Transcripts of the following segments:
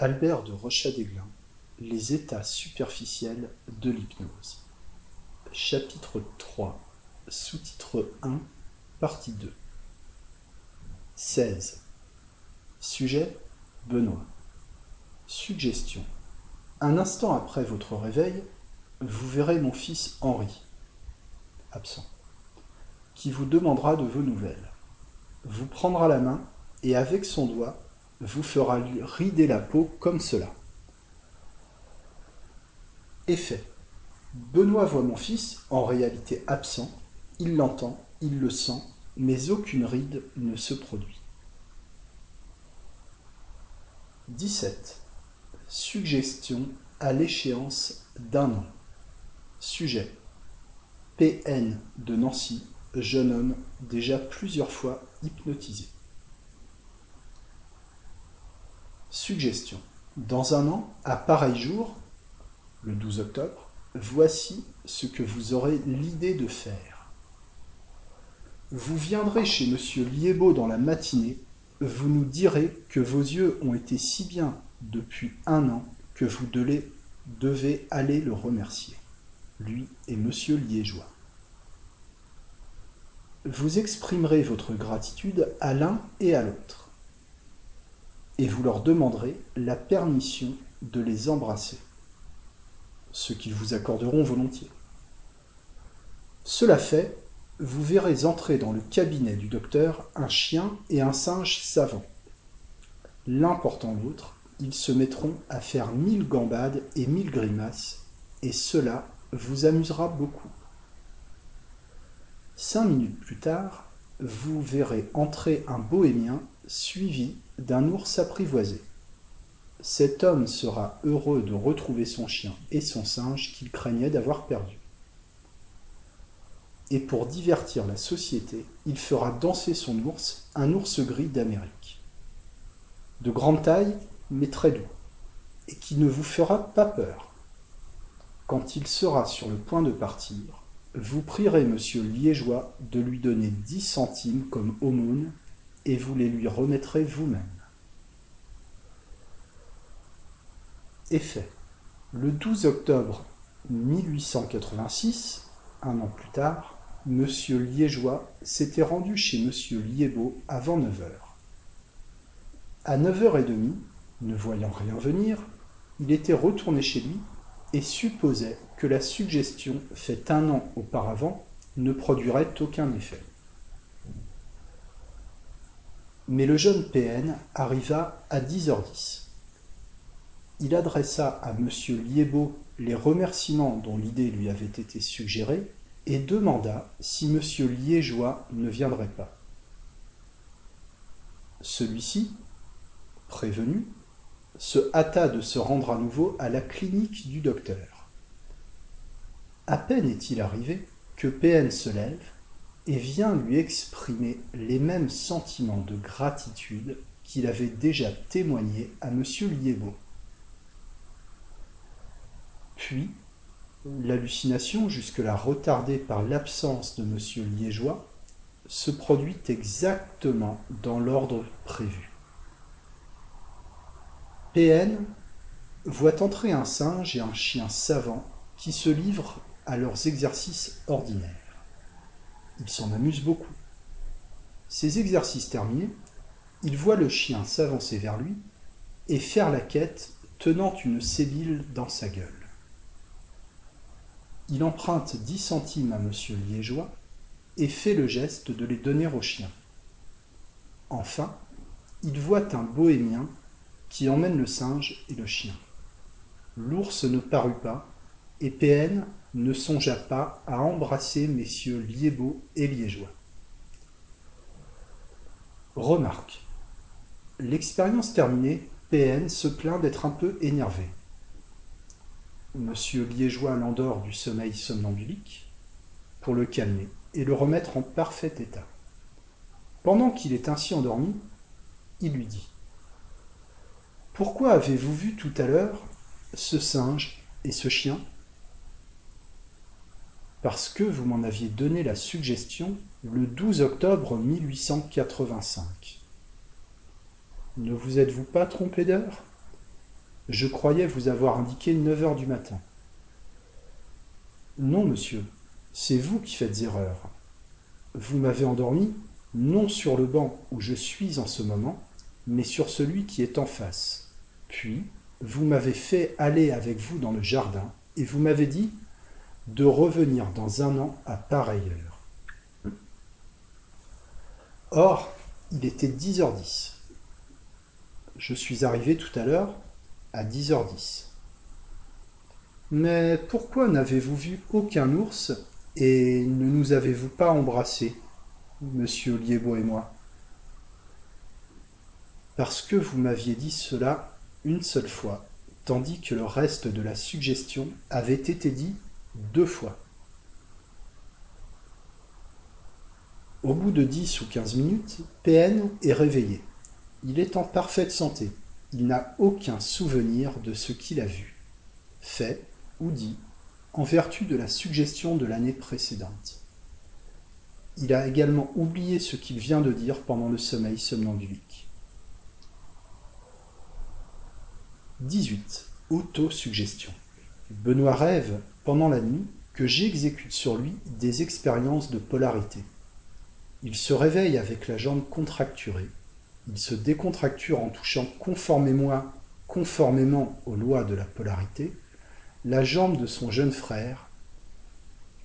Albert de Rochadéglin Les états superficiels de l'hypnose. Chapitre 3 Sous-titre 1 Partie 2 16 Sujet Benoît. Suggestion. Un instant après votre réveil, vous verrez mon fils Henri, absent, qui vous demandera de vos nouvelles. Vous prendra la main et avec son doigt vous fera rider la peau comme cela. Effet. Benoît voit mon fils, en réalité absent, il l'entend, il le sent, mais aucune ride ne se produit. 17. Suggestion à l'échéance d'un an. Sujet. PN de Nancy, jeune homme déjà plusieurs fois hypnotisé. Suggestion. Dans un an, à pareil jour, le 12 octobre, voici ce que vous aurez l'idée de faire. Vous viendrez chez Monsieur Liébeau dans la matinée, vous nous direz que vos yeux ont été si bien depuis un an que vous devez, devez aller le remercier, lui et Monsieur Liégeois. Vous exprimerez votre gratitude à l'un et à l'autre et vous leur demanderez la permission de les embrasser, ce qu'ils vous accorderont volontiers. Cela fait, vous verrez entrer dans le cabinet du docteur un chien et un singe savant. L'un portant l'autre, ils se mettront à faire mille gambades et mille grimaces, et cela vous amusera beaucoup. Cinq minutes plus tard, vous verrez entrer un bohémien suivi d'un ours apprivoisé. Cet homme sera heureux de retrouver son chien et son singe qu'il craignait d'avoir perdus. Et pour divertir la société, il fera danser son ours, un ours gris d'Amérique. De grande taille, mais très doux, et qui ne vous fera pas peur. Quand il sera sur le point de partir, vous prierez monsieur Liégeois de lui donner dix centimes comme aumône et vous les lui remettrez vous-même. Effet. Le 12 octobre 1886, un an plus tard, M. Liégeois s'était rendu chez M. Liébeau avant 9 heures. À 9h30, ne voyant rien venir, il était retourné chez lui et supposait que la suggestion faite un an auparavant ne produirait aucun effet. Mais le jeune PN arriva à 10h10. Il adressa à M. Liébeau les remerciements dont l'idée lui avait été suggérée et demanda si M. Liégeois ne viendrait pas. Celui-ci, prévenu, se hâta de se rendre à nouveau à la clinique du docteur. À peine est-il arrivé que PN se lève et vient lui exprimer les mêmes sentiments de gratitude qu'il avait déjà témoignés à M. Liébeau. Puis, l'hallucination, jusque-là retardée par l'absence de M. Liégeois, se produit exactement dans l'ordre prévu. PN voit entrer un singe et un chien savant qui se livrent à leurs exercices ordinaires. Il s'en amuse beaucoup. Ces exercices terminés, il voit le chien s'avancer vers lui et faire la quête tenant une sébile dans sa gueule. Il emprunte dix centimes à monsieur Liégeois et fait le geste de les donner au chien. Enfin, il voit un bohémien qui emmène le singe et le chien. L'ours ne parut pas, et PN ne songea pas à embrasser messieurs Liébeau et Liégeois. Remarque. L'expérience terminée, PN se plaint d'être un peu énervé. Monsieur Liégeois l'endort du sommeil somnambulique pour le calmer et le remettre en parfait état. Pendant qu'il est ainsi endormi, il lui dit Pourquoi avez-vous vu tout à l'heure ce singe et ce chien? Parce que vous m'en aviez donné la suggestion le 12 octobre 1885. Ne vous êtes-vous pas trompé d'heure? Je croyais vous avoir indiqué neuf heures du matin. Non, monsieur, c'est vous qui faites erreur. Vous m'avez endormi, non sur le banc où je suis en ce moment, mais sur celui qui est en face. Puis, vous m'avez fait aller avec vous dans le jardin, et vous m'avez dit de revenir dans un an à pareille heure. Or, il était 10h10. Je suis arrivé tout à l'heure à 10h10. Mais pourquoi n'avez-vous vu aucun ours et ne nous avez-vous pas embrassés, monsieur Liébo et moi? Parce que vous m'aviez dit cela une seule fois, tandis que le reste de la suggestion avait été dit deux fois. Au bout de dix ou quinze minutes, PN est réveillé. Il est en parfaite santé. Il n'a aucun souvenir de ce qu'il a vu, fait ou dit en vertu de la suggestion de l'année précédente. Il a également oublié ce qu'il vient de dire pendant le sommeil somnambulique. 18. Autosuggestion. Benoît rêve, pendant la nuit, que j'exécute sur lui des expériences de polarité. Il se réveille avec la jambe contracturée. Il se décontracture en touchant conformément, conformément aux lois de la polarité la jambe de son jeune frère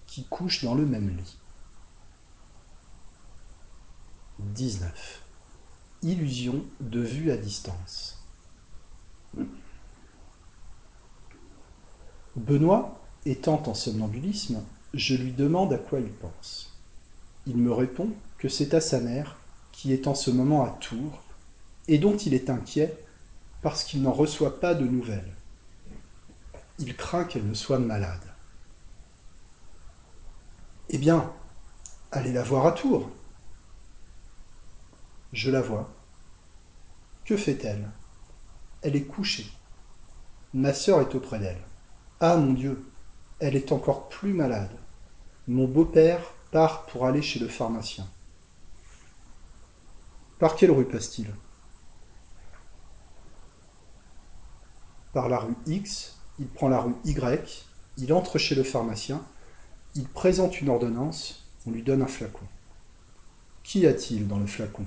qui couche dans le même lit. 19. Illusion de vue à distance. Benoît, étant en somnambulisme, je lui demande à quoi il pense. Il me répond que c'est à sa mère, qui est en ce moment à Tours, et dont il est inquiet parce qu'il n'en reçoit pas de nouvelles. Il craint qu'elle ne soit malade. Eh bien, allez la voir à Tours. Je la vois. Que fait-elle? Elle est couchée. Ma sœur est auprès d'elle. Ah mon Dieu, elle est encore plus malade. Mon beau-père part pour aller chez le pharmacien. Par quelle rue passe-t-il? Par la rue X, il prend la rue Y, il entre chez le pharmacien, il présente une ordonnance, on lui donne un flacon. Qu'y a-t-il dans le flacon?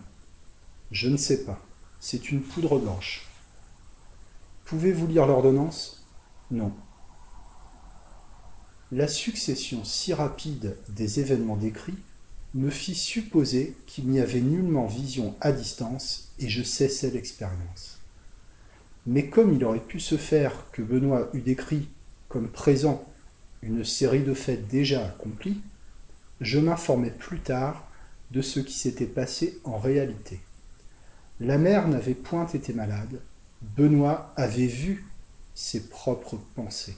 Je ne sais pas. C'est une poudre blanche. Pouvez-vous lire l'ordonnance? Non. La succession si rapide des événements décrits me fit supposer qu'il n'y avait nullement vision à distance et je cessais l'expérience. Mais comme il aurait pu se faire que Benoît eût décrit comme présent une série de faits déjà accomplis, je m'informai plus tard de ce qui s'était passé en réalité. La mère n'avait point été malade, Benoît avait vu ses propres pensées.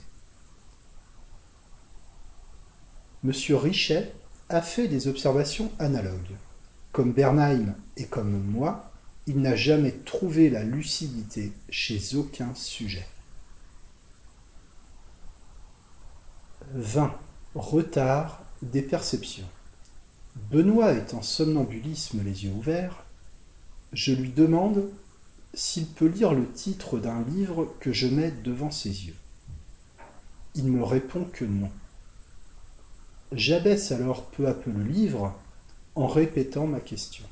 Monsieur Richet a fait des observations analogues. Comme Bernheim et comme moi, il n'a jamais trouvé la lucidité chez aucun sujet. 20. Retard des perceptions. Benoît est en somnambulisme les yeux ouverts. Je lui demande s'il peut lire le titre d'un livre que je mets devant ses yeux. Il me répond que non. J'abaisse alors peu à peu le livre en répétant ma question.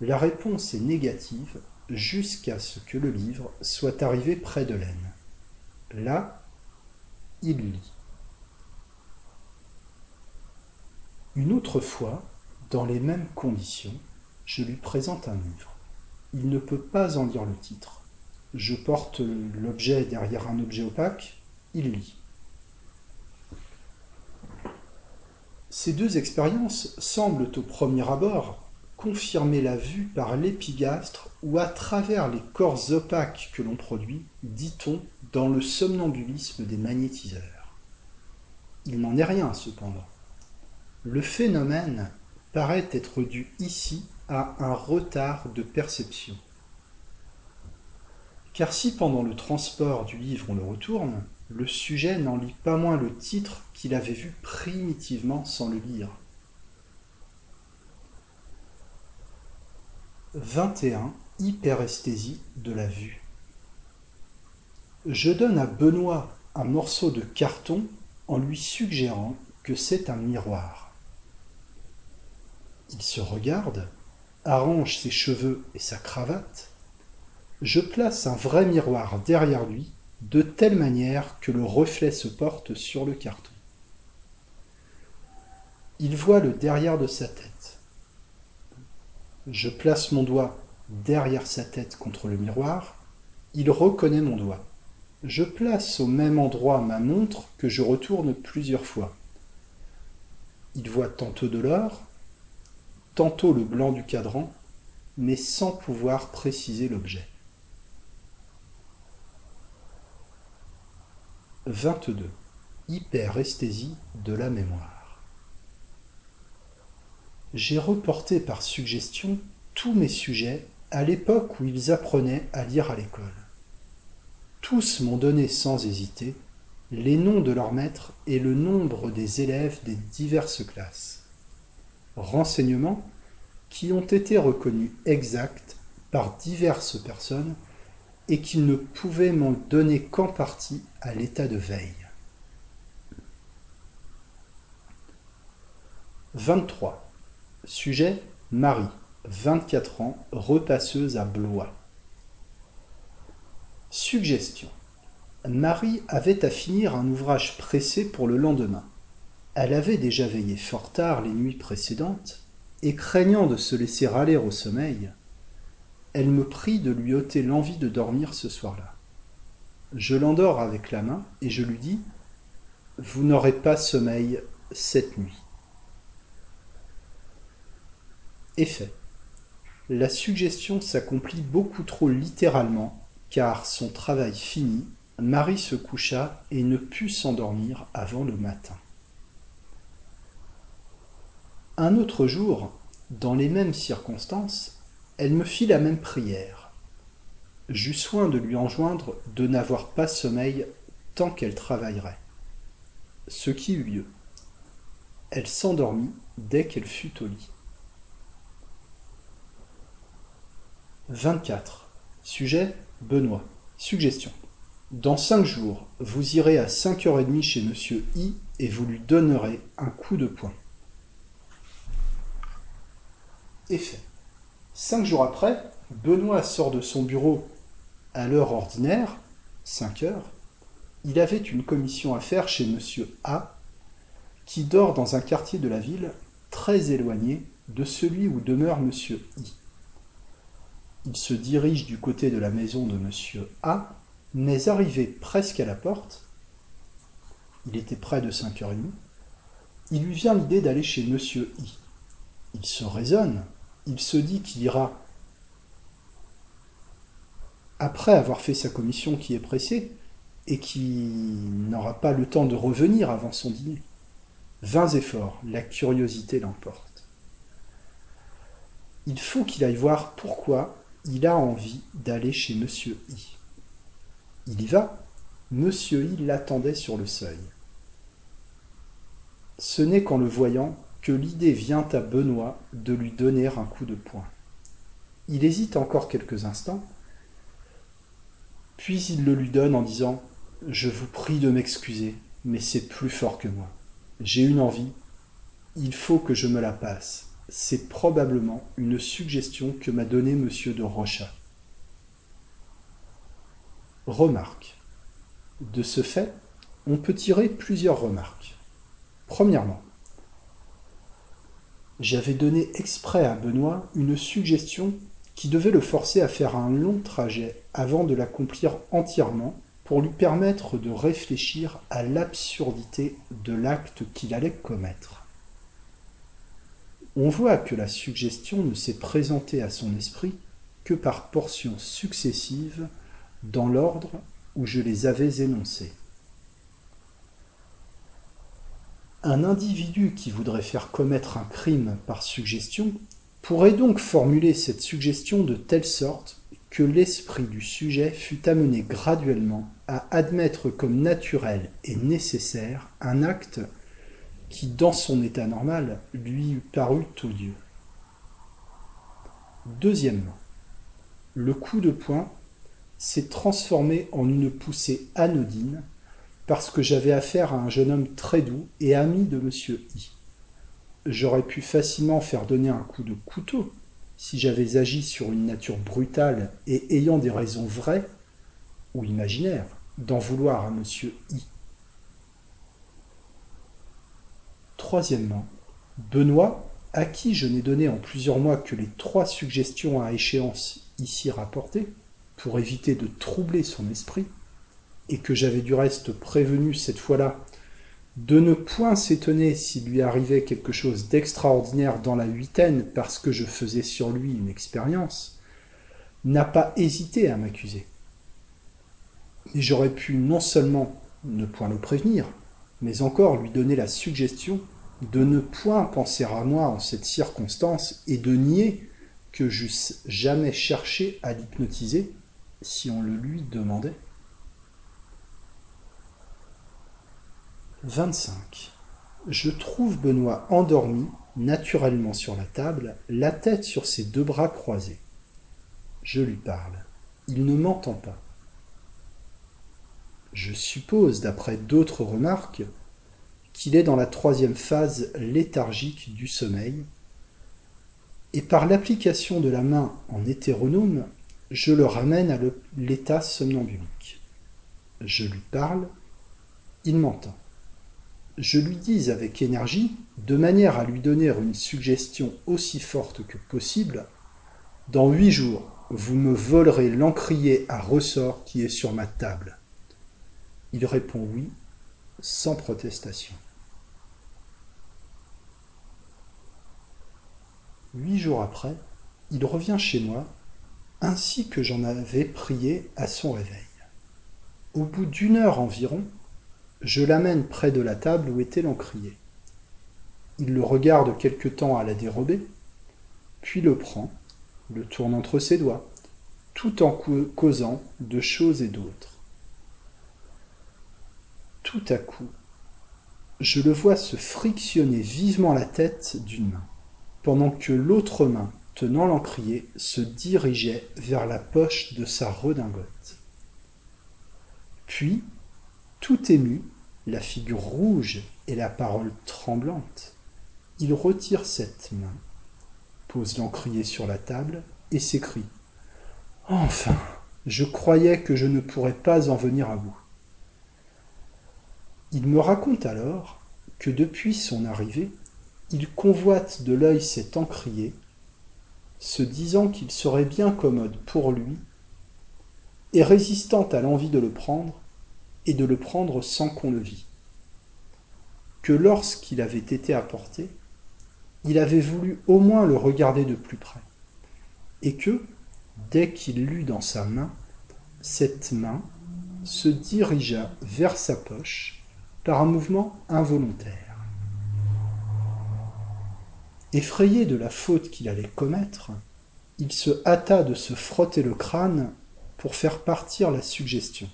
La réponse est négative jusqu'à ce que le livre soit arrivé près de l'aine. Là, il lit. Une autre fois, dans les mêmes conditions, je lui présente un livre. Il ne peut pas en lire le titre. Je porte l'objet derrière un objet opaque, il lit. Ces deux expériences semblent au premier abord confirmer la vue par l'épigastre ou à travers les corps opaques que l'on produit, dit-on, dans le somnambulisme des magnétiseurs. Il n'en est rien cependant. Le phénomène paraît être dû ici à un retard de perception. Car si pendant le transport du livre on le retourne, le sujet n'en lit pas moins le titre qu'il avait vu primitivement sans le lire. 21. Hyperesthésie de la vue. Je donne à Benoît un morceau de carton en lui suggérant que c'est un miroir. Il se regarde, arrange ses cheveux et sa cravate. Je place un vrai miroir derrière lui de telle manière que le reflet se porte sur le carton. Il voit le derrière de sa tête. Je place mon doigt derrière sa tête contre le miroir. Il reconnaît mon doigt. Je place au même endroit ma montre que je retourne plusieurs fois. Il voit tantôt de l'or, tantôt le blanc du cadran, mais sans pouvoir préciser l'objet. 22. Hyperesthésie de la mémoire. J'ai reporté par suggestion tous mes sujets à l'époque où ils apprenaient à lire à l'école. Tous m'ont donné sans hésiter les noms de leurs maîtres et le nombre des élèves des diverses classes. Renseignements qui ont été reconnus exacts par diverses personnes et qui ne pouvaient m'en donner qu'en partie à l'état de veille. 23. Sujet Marie, 24 ans, repasseuse à Blois. Suggestion. Marie avait à finir un ouvrage pressé pour le lendemain. Elle avait déjà veillé fort tard les nuits précédentes, et craignant de se laisser râler au sommeil, elle me prie de lui ôter l'envie de dormir ce soir-là. Je l'endors avec la main et je lui dis Vous n'aurez pas sommeil cette nuit. Effet. La suggestion s'accomplit beaucoup trop littéralement, car son travail fini, Marie se coucha et ne put s'endormir avant le matin. Un autre jour, dans les mêmes circonstances, elle me fit la même prière. J'eus soin de lui enjoindre de n'avoir pas sommeil tant qu'elle travaillerait. Ce qui eut lieu. Elle s'endormit dès qu'elle fut au lit. 24. Sujet Benoît. Suggestion. Dans cinq jours, vous irez à cinq heures et demie chez Monsieur I et vous lui donnerez un coup de poing. Effet. Cinq jours après, Benoît sort de son bureau à l'heure ordinaire, 5 heures. Il avait une commission à faire chez Monsieur A, qui dort dans un quartier de la ville très éloigné de celui où demeure Monsieur I. Il se dirige du côté de la maison de Monsieur A, mais arrivé presque à la porte, il était près de cinq heures et demie, il lui vient l'idée d'aller chez Monsieur I. Il se raisonne, il se dit qu'il ira après avoir fait sa commission qui est pressée et qui n'aura pas le temps de revenir avant son dîner. Vingt efforts, la curiosité l'emporte. Il faut qu'il aille voir pourquoi il a envie d'aller chez Monsieur I. Il y va. Monsieur I l'attendait sur le seuil. Ce n'est qu'en le voyant que l'idée vient à Benoît de lui donner un coup de poing. Il hésite encore quelques instants, puis il le lui donne en disant Je vous prie de m'excuser, mais c'est plus fort que moi. J'ai une envie, il faut que je me la passe c'est probablement une suggestion que m'a donnée M. de Rochat. Remarque. De ce fait, on peut tirer plusieurs remarques. Premièrement, j'avais donné exprès à Benoît une suggestion qui devait le forcer à faire un long trajet avant de l'accomplir entièrement pour lui permettre de réfléchir à l'absurdité de l'acte qu'il allait commettre on voit que la suggestion ne s'est présentée à son esprit que par portions successives dans l'ordre où je les avais énoncées. Un individu qui voudrait faire commettre un crime par suggestion pourrait donc formuler cette suggestion de telle sorte que l'esprit du sujet fût amené graduellement à admettre comme naturel et nécessaire un acte qui, dans son état normal, lui parut odieux. Deuxièmement, le coup de poing, s'est transformée en une poussée anodine parce que j'avais affaire à un jeune homme très doux et ami de monsieur I. J'aurais pu facilement faire donner un coup de couteau si j'avais agi sur une nature brutale et ayant des raisons vraies ou imaginaires d'en vouloir à monsieur I. Troisièmement, Benoît, à qui je n'ai donné en plusieurs mois que les trois suggestions à échéance ici rapportées, pour éviter de troubler son esprit, et que j'avais du reste prévenu cette fois-là de ne point s'étonner s'il lui arrivait quelque chose d'extraordinaire dans la huitaine parce que je faisais sur lui une expérience, n'a pas hésité à m'accuser. Et j'aurais pu non seulement ne point le prévenir, mais encore lui donner la suggestion de ne point penser à moi en cette circonstance et de nier que j'eusse jamais cherché à l'hypnotiser si on le lui demandait. 25. Je trouve Benoît endormi, naturellement sur la table, la tête sur ses deux bras croisés. Je lui parle. Il ne m'entend pas. Je suppose, d'après d'autres remarques, qu'il est dans la troisième phase léthargique du sommeil, et par l'application de la main en hétéronome, je le ramène à l'état somnambulique. Je lui parle, il m'entend. Je lui dis avec énergie, de manière à lui donner une suggestion aussi forte que possible, Dans huit jours, vous me volerez l'encrier à ressort qui est sur ma table. Il répond oui, sans protestation. Huit jours après, il revient chez moi, ainsi que j'en avais prié à son réveil. Au bout d'une heure environ, je l'amène près de la table où était l'encrier. Il le regarde quelque temps à la dérobée, puis le prend, le tourne entre ses doigts, tout en causant de choses et d'autres. Tout à coup, je le vois se frictionner vivement la tête d'une main, pendant que l'autre main, tenant l'encrier, se dirigeait vers la poche de sa redingote. Puis, tout ému, la figure rouge et la parole tremblante, il retire cette main, pose l'encrier sur la table et s'écrie Enfin, je croyais que je ne pourrais pas en venir à bout. Il me raconte alors que depuis son arrivée, il convoite de l'œil cet encrier, se disant qu'il serait bien commode pour lui, et résistant à l'envie de le prendre, et de le prendre sans qu'on le vît. Que lorsqu'il avait été apporté, il avait voulu au moins le regarder de plus près, et que, dès qu'il l'eut dans sa main, cette main se dirigea vers sa poche par un mouvement involontaire. Effrayé de la faute qu'il allait commettre, il se hâta de se frotter le crâne pour faire partir la suggestion,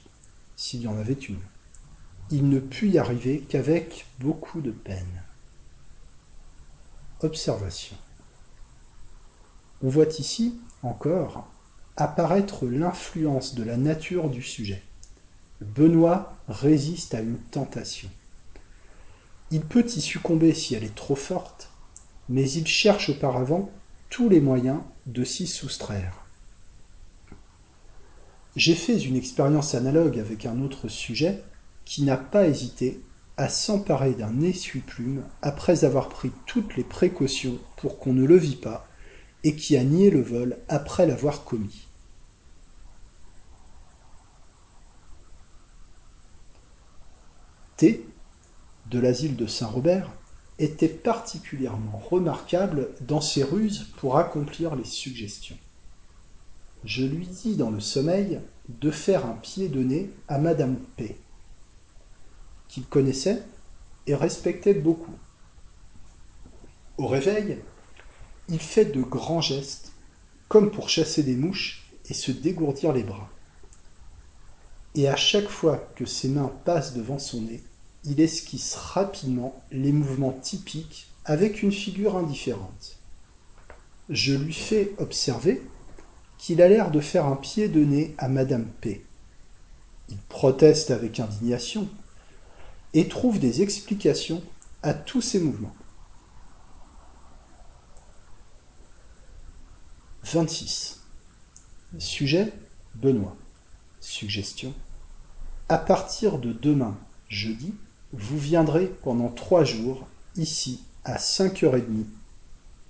s'il y en avait une. Il ne put y arriver qu'avec beaucoup de peine. Observation. On voit ici, encore, apparaître l'influence de la nature du sujet. Benoît résiste à une tentation. Il peut y succomber si elle est trop forte, mais il cherche auparavant tous les moyens de s'y soustraire. J'ai fait une expérience analogue avec un autre sujet qui n'a pas hésité à s'emparer d'un essuie-plume après avoir pris toutes les précautions pour qu'on ne le vît pas et qui a nié le vol après l'avoir commis. T, de l'asile de Saint-Robert, était particulièrement remarquable dans ses ruses pour accomplir les suggestions. Je lui dis dans le sommeil de faire un pied de nez à Madame P, qu'il connaissait et respectait beaucoup. Au réveil, il fait de grands gestes, comme pour chasser des mouches et se dégourdir les bras. Et à chaque fois que ses mains passent devant son nez, il esquisse rapidement les mouvements typiques avec une figure indifférente. Je lui fais observer qu'il a l'air de faire un pied de nez à Madame P. Il proteste avec indignation et trouve des explications à tous ses mouvements. 26. Sujet Benoît. Suggestion. À partir de demain, jeudi, vous viendrez pendant trois jours ici à 5h30.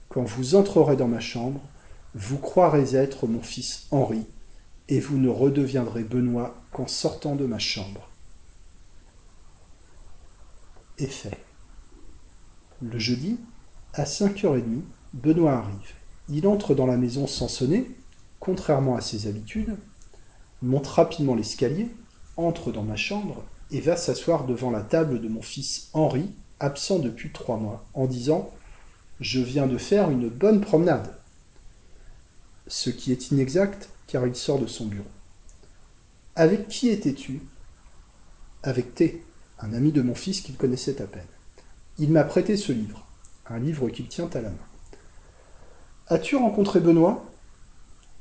Quand vous entrerez dans ma chambre, vous croirez être mon fils Henri, et vous ne redeviendrez Benoît qu'en sortant de ma chambre. Effet. Le jeudi, à 5h30, Benoît arrive. Il entre dans la maison sans sonner, contrairement à ses habitudes, monte rapidement l'escalier, entre dans ma chambre et va s'asseoir devant la table de mon fils Henri, absent depuis trois mois, en disant Je viens de faire une bonne promenade. Ce qui est inexact, car il sort de son bureau. Avec qui étais-tu? Avec T, un ami de mon fils qu'il connaissait à peine. Il m'a prêté ce livre, un livre qu'il tient à la main. As-tu rencontré Benoît?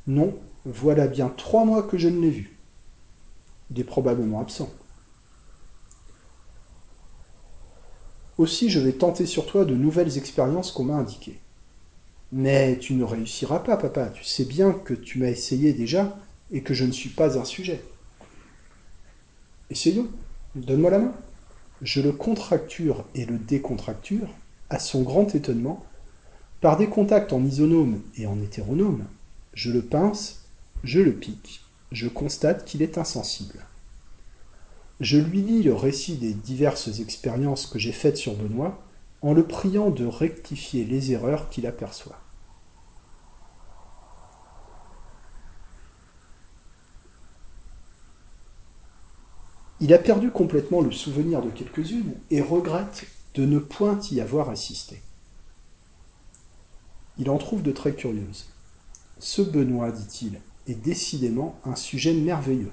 Non, voilà bien trois mois que je ne l'ai vu. Il est probablement absent. Aussi, je vais tenter sur toi de nouvelles expériences qu'on m'a indiquées. Mais tu ne réussiras pas, papa. Tu sais bien que tu m'as essayé déjà et que je ne suis pas un sujet. Essayons. Donne-moi la main. Je le contracture et le décontracture, à son grand étonnement, par des contacts en isonome et en hétéronome. Je le pince, je le pique, je constate qu'il est insensible. Je lui lis le récit des diverses expériences que j'ai faites sur Benoît, en le priant de rectifier les erreurs qu'il aperçoit. Il a perdu complètement le souvenir de quelques-unes et regrette de ne point y avoir assisté. Il en trouve de très curieuses. Ce Benoît, dit-il, est décidément un sujet merveilleux.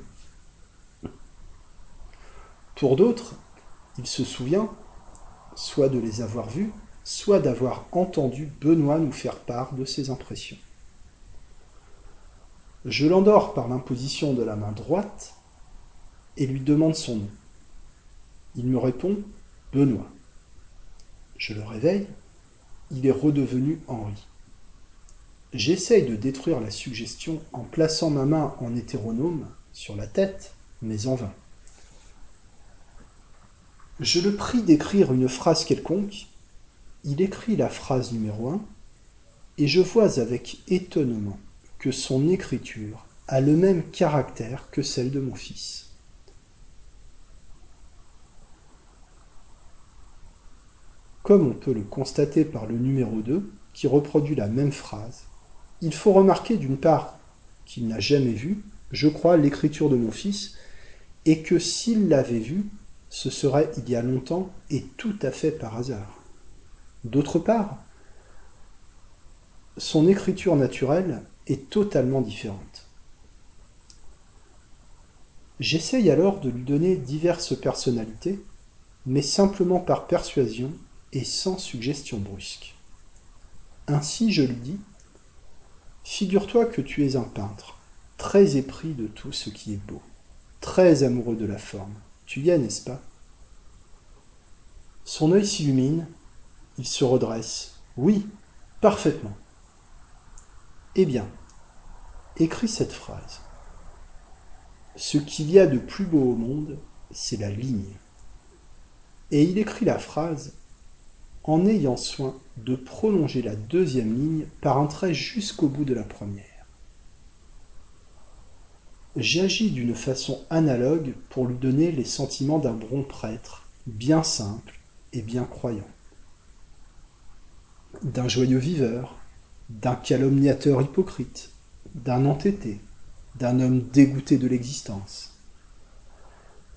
Pour d'autres, il se souvient soit de les avoir vus, soit d'avoir entendu Benoît nous faire part de ses impressions. Je l'endors par l'imposition de la main droite et lui demande son nom. Il me répond Benoît. Je le réveille, il est redevenu Henri. J'essaye de détruire la suggestion en plaçant ma main en hétéronome sur la tête, mais en vain. Je le prie d'écrire une phrase quelconque. Il écrit la phrase numéro 1 et je vois avec étonnement que son écriture a le même caractère que celle de mon fils. Comme on peut le constater par le numéro 2, qui reproduit la même phrase, il faut remarquer d'une part qu'il n'a jamais vu, je crois, l'écriture de mon fils, et que s'il l'avait vue, ce serait il y a longtemps et tout à fait par hasard. D'autre part, son écriture naturelle est totalement différente. J'essaye alors de lui donner diverses personnalités, mais simplement par persuasion et sans suggestion brusque. Ainsi je lui dis Figure-toi que tu es un peintre, très épris de tout ce qui est beau, très amoureux de la forme, tu y es, n'est-ce pas? Son œil s'illumine, il se redresse. Oui, parfaitement. Eh bien, écris cette phrase. Ce qu'il y a de plus beau au monde, c'est la ligne. Et il écrit la phrase en ayant soin de prolonger la deuxième ligne par un trait jusqu'au bout de la première. J'agis d'une façon analogue pour lui donner les sentiments d'un bon prêtre, bien simple et bien croyant. D'un joyeux viveur, d'un calomniateur hypocrite, d'un entêté, d'un homme dégoûté de l'existence.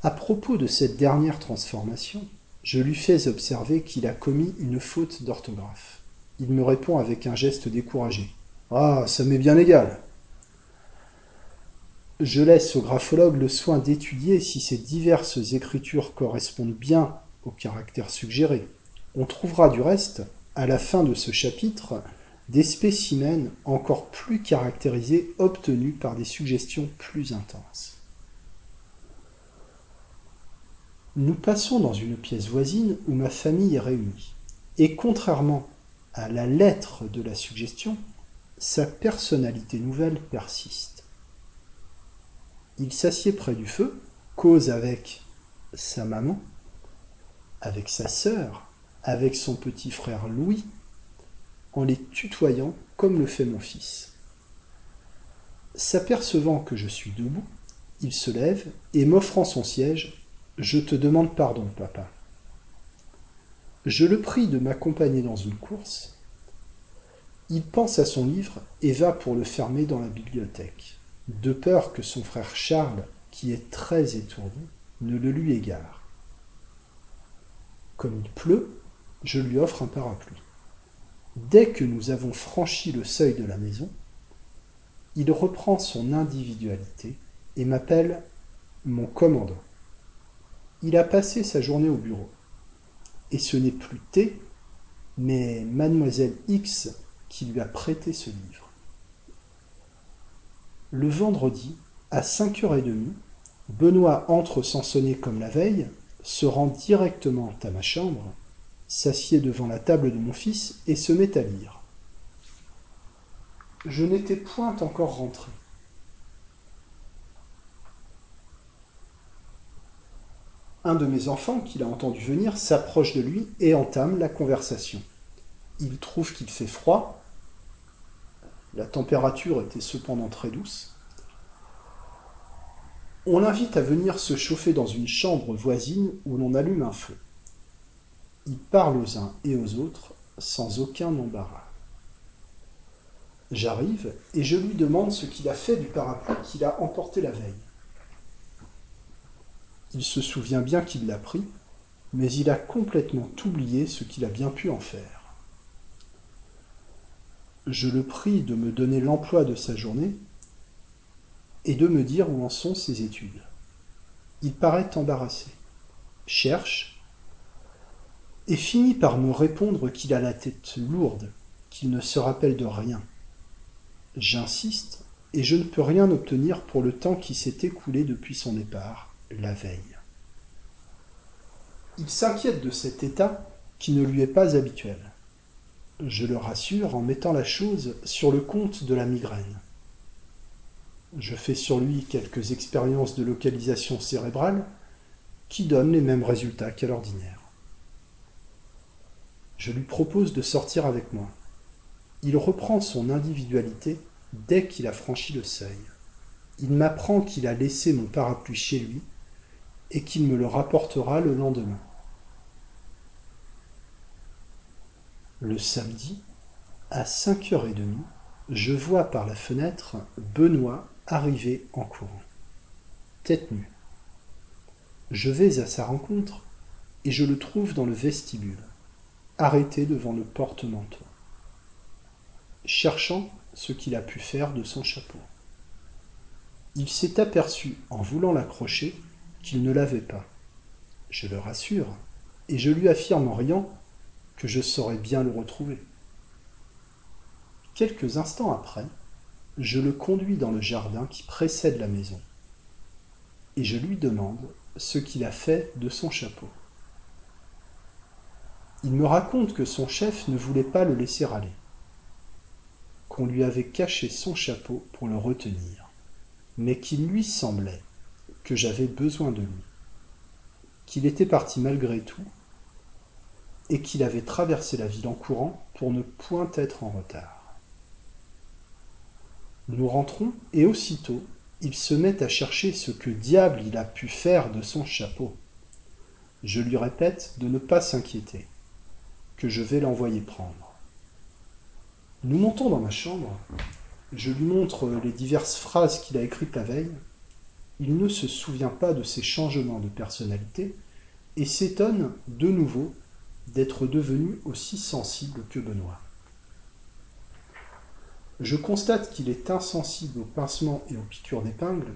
À propos de cette dernière transformation, je lui fais observer qu'il a commis une faute d'orthographe. Il me répond avec un geste découragé. Ah, ça m'est bien égal. Je laisse au graphologue le soin d'étudier si ces diverses écritures correspondent bien au caractère suggéré. On trouvera du reste, à la fin de ce chapitre, des spécimens encore plus caractérisés obtenus par des suggestions plus intenses. Nous passons dans une pièce voisine où ma famille est réunie, et contrairement à la lettre de la suggestion, sa personnalité nouvelle persiste. Il s'assied près du feu, cause avec sa maman, avec sa sœur, avec son petit frère Louis, en les tutoyant comme le fait mon fils. S'apercevant que je suis debout, il se lève et m'offrant son siège, je te demande pardon, papa. Je le prie de m'accompagner dans une course. Il pense à son livre et va pour le fermer dans la bibliothèque, de peur que son frère Charles, qui est très étourdi, ne le lui égare. Comme il pleut, je lui offre un parapluie. Dès que nous avons franchi le seuil de la maison, il reprend son individualité et m'appelle mon commandant. Il a passé sa journée au bureau. Et ce n'est plus T, mais mademoiselle X qui lui a prêté ce livre. Le vendredi, à 5h30, Benoît entre sans sonner comme la veille, se rend directement à ma chambre, s'assied devant la table de mon fils et se met à lire. Je n'étais point encore rentré. Un de mes enfants, qu'il a entendu venir, s'approche de lui et entame la conversation. Il trouve qu'il fait froid. La température était cependant très douce. On l'invite à venir se chauffer dans une chambre voisine où l'on allume un feu. Il parle aux uns et aux autres sans aucun embarras. J'arrive et je lui demande ce qu'il a fait du parapluie qu'il a emporté la veille. Il se souvient bien qu'il l'a pris, mais il a complètement oublié ce qu'il a bien pu en faire. Je le prie de me donner l'emploi de sa journée et de me dire où en sont ses études. Il paraît embarrassé, cherche, et finit par me répondre qu'il a la tête lourde, qu'il ne se rappelle de rien. J'insiste, et je ne peux rien obtenir pour le temps qui s'est écoulé depuis son départ, la veille. Il s'inquiète de cet état qui ne lui est pas habituel. Je le rassure en mettant la chose sur le compte de la migraine. Je fais sur lui quelques expériences de localisation cérébrale qui donnent les mêmes résultats qu'à l'ordinaire. Je lui propose de sortir avec moi. Il reprend son individualité dès qu'il a franchi le seuil. Il m'apprend qu'il a laissé mon parapluie chez lui et qu'il me le rapportera le lendemain. Le samedi, à cinq heures et demie, je vois par la fenêtre Benoît arrivé en courant, tête nue. Je vais à sa rencontre et je le trouve dans le vestibule, arrêté devant le porte-manteau, cherchant ce qu'il a pu faire de son chapeau. Il s'est aperçu, en voulant l'accrocher, qu'il ne l'avait pas. Je le rassure, et je lui affirme en riant que je saurais bien le retrouver. Quelques instants après, je le conduis dans le jardin qui précède la maison, et je lui demande ce qu'il a fait de son chapeau. Il me raconte que son chef ne voulait pas le laisser aller, qu'on lui avait caché son chapeau pour le retenir, mais qu'il lui semblait que j'avais besoin de lui, qu'il était parti malgré tout, et qu'il avait traversé la ville en courant pour ne point être en retard. Nous rentrons, et aussitôt il se met à chercher ce que diable il a pu faire de son chapeau. Je lui répète de ne pas s'inquiéter, que je vais l'envoyer prendre. Nous montons dans ma chambre, je lui montre les diverses phrases qu'il a écrites la veille. Il ne se souvient pas de ses changements de personnalité et s'étonne de nouveau d'être devenu aussi sensible que Benoît. Je constate qu'il est insensible aux pincements et aux piqûres d'épingle,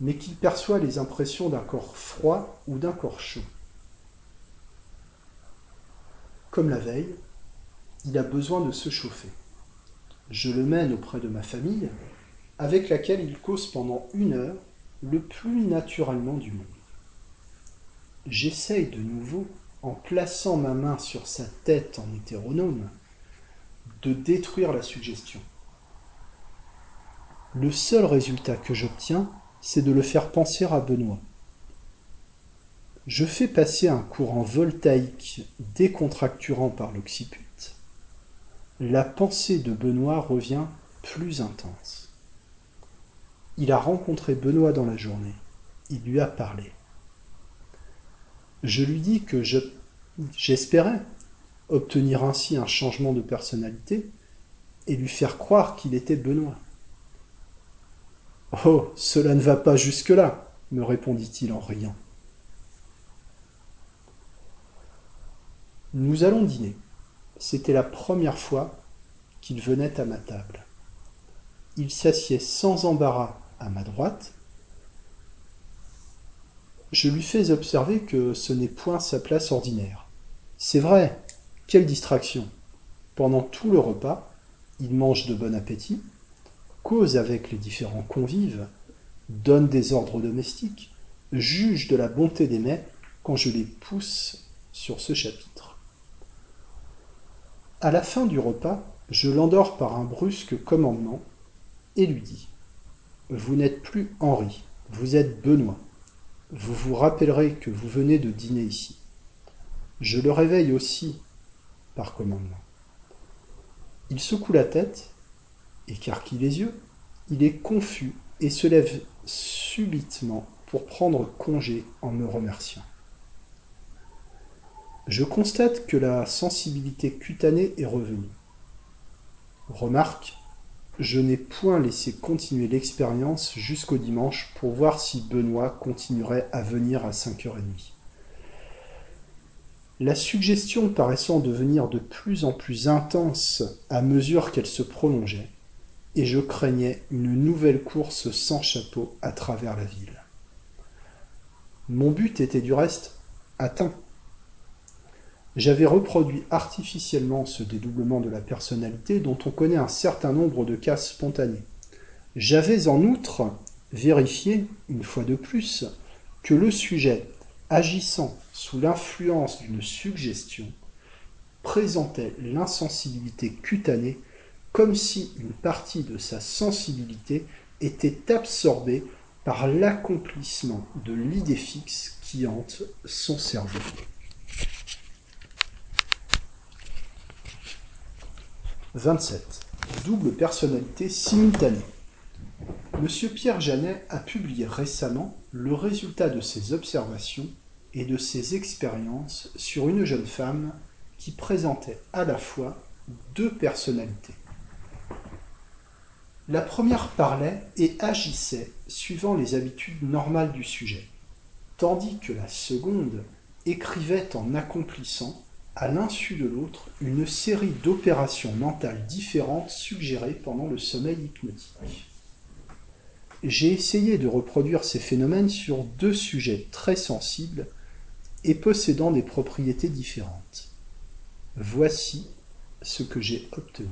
mais qu'il perçoit les impressions d'un corps froid ou d'un corps chaud. Comme la veille, il a besoin de se chauffer. Je le mène auprès de ma famille, avec laquelle il cause pendant une heure le plus naturellement du monde. J'essaye de nouveau, en plaçant ma main sur sa tête en hétéronome, de détruire la suggestion. Le seul résultat que j'obtiens, c'est de le faire penser à Benoît. Je fais passer un courant voltaïque décontracturant par l'occiput. La pensée de Benoît revient plus intense. Il a rencontré Benoît dans la journée. Il lui a parlé. Je lui dis que j'espérais obtenir ainsi un changement de personnalité et lui faire croire qu'il était Benoît. Oh, cela ne va pas jusque-là, me répondit-il en riant. Nous allons dîner. C'était la première fois qu'il venait à ma table. Il s'assied sans embarras à ma droite. Je lui fais observer que ce n'est point sa place ordinaire. C'est vrai, quelle distraction. Pendant tout le repas, il mange de bon appétit, cause avec les différents convives, donne des ordres domestiques, juge de la bonté des mets quand je les pousse sur ce chapitre. À la fin du repas, je l'endors par un brusque commandement et lui dis Vous n'êtes plus Henri, vous êtes Benoît. Vous vous rappellerez que vous venez de dîner ici. Je le réveille aussi par commandement. Il secoue la tête, écarquille les yeux, il est confus et se lève subitement pour prendre congé en me remerciant. Je constate que la sensibilité cutanée est revenue. Remarque, je n'ai point laissé continuer l'expérience jusqu'au dimanche pour voir si Benoît continuerait à venir à cinq heures et demie. La suggestion paraissant devenir de plus en plus intense à mesure qu'elle se prolongeait, et je craignais une nouvelle course sans chapeau à travers la ville. Mon but était du reste atteint. J'avais reproduit artificiellement ce dédoublement de la personnalité dont on connaît un certain nombre de cas spontanés. J'avais en outre vérifié, une fois de plus, que le sujet, agissant sous l'influence d'une suggestion, présentait l'insensibilité cutanée comme si une partie de sa sensibilité était absorbée par l'accomplissement de l'idée fixe qui hante son cerveau. 27. Double personnalité simultanée. Monsieur Pierre Janet a publié récemment le résultat de ses observations et de ses expériences sur une jeune femme qui présentait à la fois deux personnalités. La première parlait et agissait suivant les habitudes normales du sujet, tandis que la seconde écrivait en accomplissant à l'insu de l'autre une série d'opérations mentales différentes suggérées pendant le sommeil hypnotique. J'ai essayé de reproduire ces phénomènes sur deux sujets très sensibles et possédant des propriétés différentes. Voici ce que j'ai obtenu.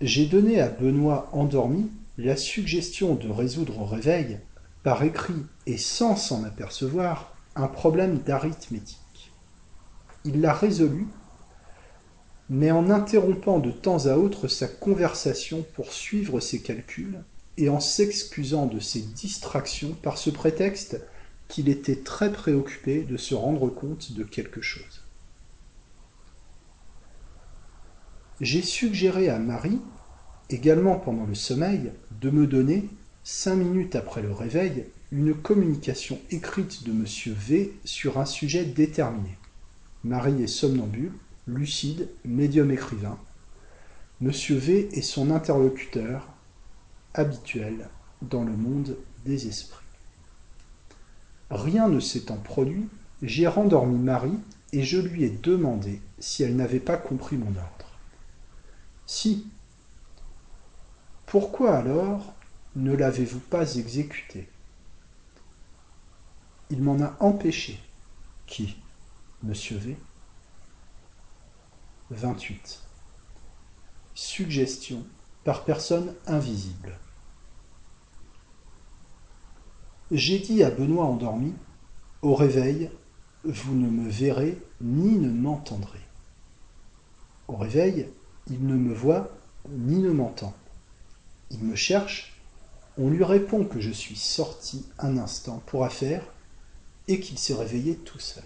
J'ai donné à Benoît endormi la suggestion de résoudre au réveil, par écrit et sans s'en apercevoir, un problème d'arithmétique. Il l'a résolu, mais en interrompant de temps à autre sa conversation pour suivre ses calculs et en s'excusant de ses distractions par ce prétexte qu'il était très préoccupé de se rendre compte de quelque chose. J'ai suggéré à Marie, également pendant le sommeil, de me donner, cinq minutes après le réveil, une communication écrite de M. V sur un sujet déterminé. Marie est somnambule, lucide, médium écrivain. M. V est son interlocuteur habituel dans le monde des esprits. Rien ne s'étant produit, j'ai rendormi Marie et je lui ai demandé si elle n'avait pas compris mon ordre. Si. Pourquoi alors ne l'avez-vous pas exécuté? Il m'en a empêché. Qui? Monsieur V? 28. Suggestion par personne invisible. J'ai dit à Benoît endormi, au réveil, vous ne me verrez ni ne m'entendrez. Au réveil, il ne me voit ni ne m'entend. Il me cherche, on lui répond que je suis sorti un instant pour affaire et qu'il s'est réveillé tout seul.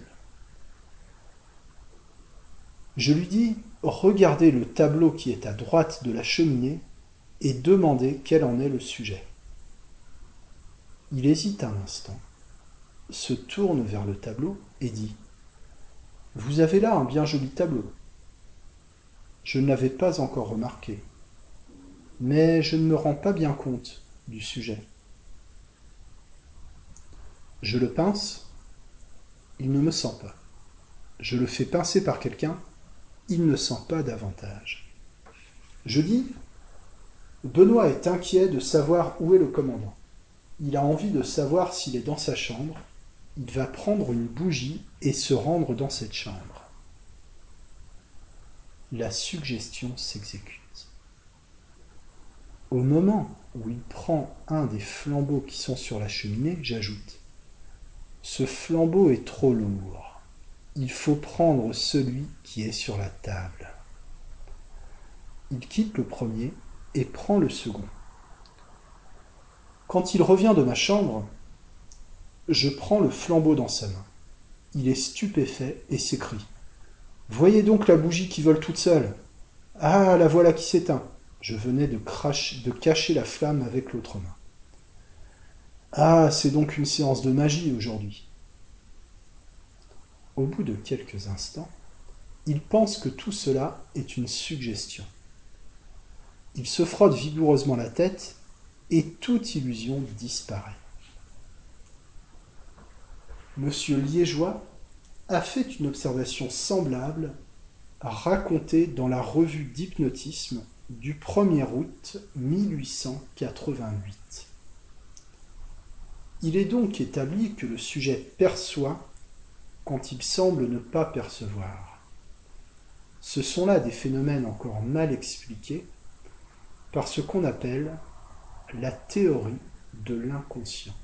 Je lui dis Regardez le tableau qui est à droite de la cheminée et demandez quel en est le sujet. Il hésite un instant, se tourne vers le tableau et dit Vous avez là un bien joli tableau. Je ne l'avais pas encore remarqué, mais je ne me rends pas bien compte du sujet. Je le pince, il ne me sent pas. Je le fais pincer par quelqu'un, il ne sent pas davantage. Je dis Benoît est inquiet de savoir où est le commandant. Il a envie de savoir s'il est dans sa chambre. Il va prendre une bougie et se rendre dans cette chambre. La suggestion s'exécute. Au moment où il prend un des flambeaux qui sont sur la cheminée, j'ajoute Ce flambeau est trop lourd. Il faut prendre celui qui est sur la table. Il quitte le premier et prend le second. Quand il revient de ma chambre, je prends le flambeau dans sa main. Il est stupéfait et s'écrie. Voyez donc la bougie qui vole toute seule. Ah, la voilà qui s'éteint. Je venais de, de cacher la flamme avec l'autre main. Ah, c'est donc une séance de magie aujourd'hui. Au bout de quelques instants, il pense que tout cela est une suggestion. Il se frotte vigoureusement la tête et toute illusion disparaît. Monsieur Liégeois a fait une observation semblable racontée dans la revue d'hypnotisme du 1er août 1888. Il est donc établi que le sujet perçoit quand il semble ne pas percevoir. Ce sont là des phénomènes encore mal expliqués par ce qu'on appelle la théorie de l'inconscient.